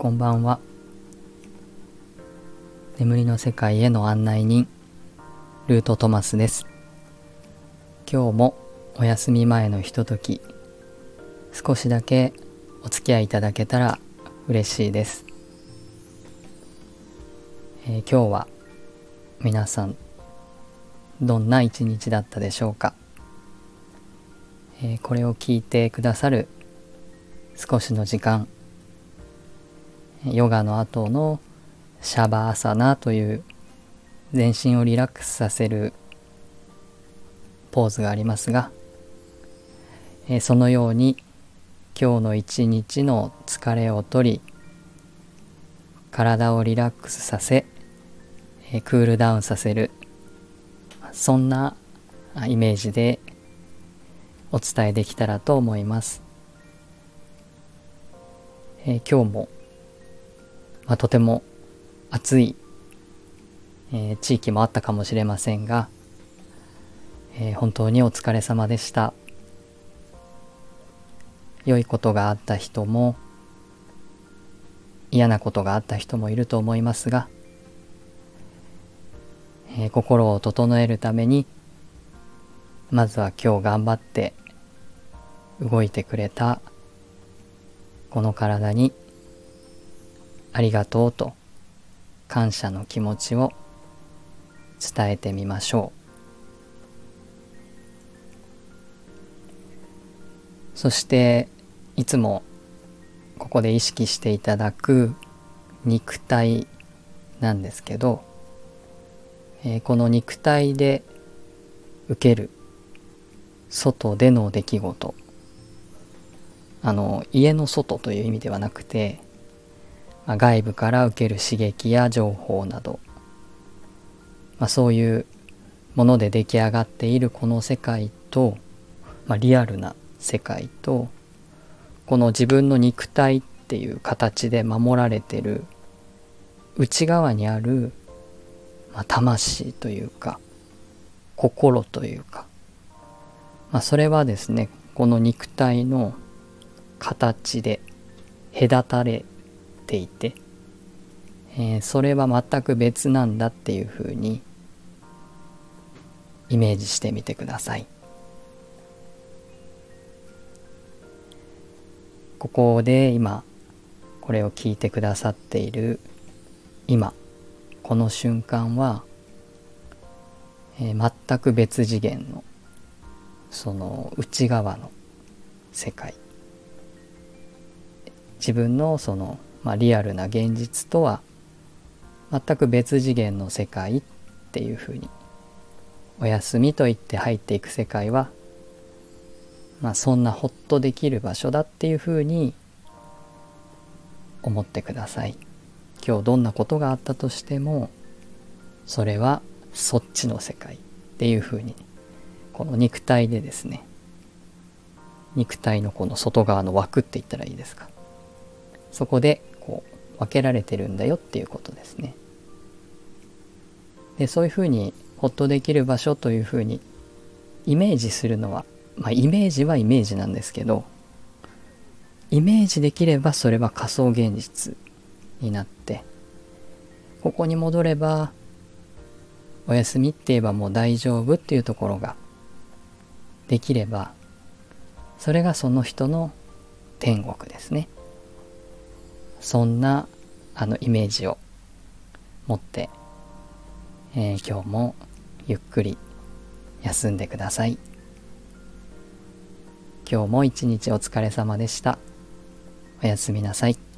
こんばんは。眠りの世界への案内人ルートトマスです。今日もお休み前のひととき少しだけお付き合いいただけたら嬉しいです、えー、今日は皆さんどんな一日だったでしょうか、えー、これを聞いてくださる少しの時間ヨガの後のシャバーサナという全身をリラックスさせるポーズがありますが、え、そのように今日の一日の疲れを取り体をリラックスさせ、え、クールダウンさせるそんなイメージでお伝えできたらと思います、え、今日もまあ、とても暑い、えー、地域もあったかもしれませんが、えー、本当にお疲れ様でした。良いことがあった人も嫌なことがあった人もいると思いますが、えー、心を整えるためにまずは今日頑張って動いてくれたこの体にありがとうと感謝の気持ちを伝えてみましょう。そしていつもここで意識していただく肉体なんですけど、えー、この肉体で受ける外での出来事あの家の外という意味ではなくて、外部から受ける刺激や情報など、まあ、そういうもので出来上がっているこの世界と、まあ、リアルな世界とこの自分の肉体っていう形で守られてる内側にある、まあ、魂というか心というか、まあ、それはですねこの肉体の形で隔たれていて、えー、それは全く別なんだっていうふうにイメージしてみてください。ここで今これを聞いてくださっている今この瞬間は、えー、全く別次元のその内側の世界自分のそのまあ、リアルな現実とは全く別次元の世界っていうふうにお休みと言って入っていく世界は、まあ、そんなほっとできる場所だっていうふうに思ってください。今日どんなことがあったとしてもそれはそっちの世界っていうふうにこの肉体でですね肉体のこの外側の枠って言ったらいいですか。そこでこう分けられてるんだよっていうことですね。でそういうふうにほっとできる場所というふうにイメージするのはまあイメージはイメージなんですけどイメージできればそれは仮想現実になってここに戻ればお休みって言えばもう大丈夫っていうところができればそれがその人の天国ですね。そんなあのイメージを持って、えー、今日もゆっくり休んでください。今日も一日お疲れ様でした。おやすみなさい。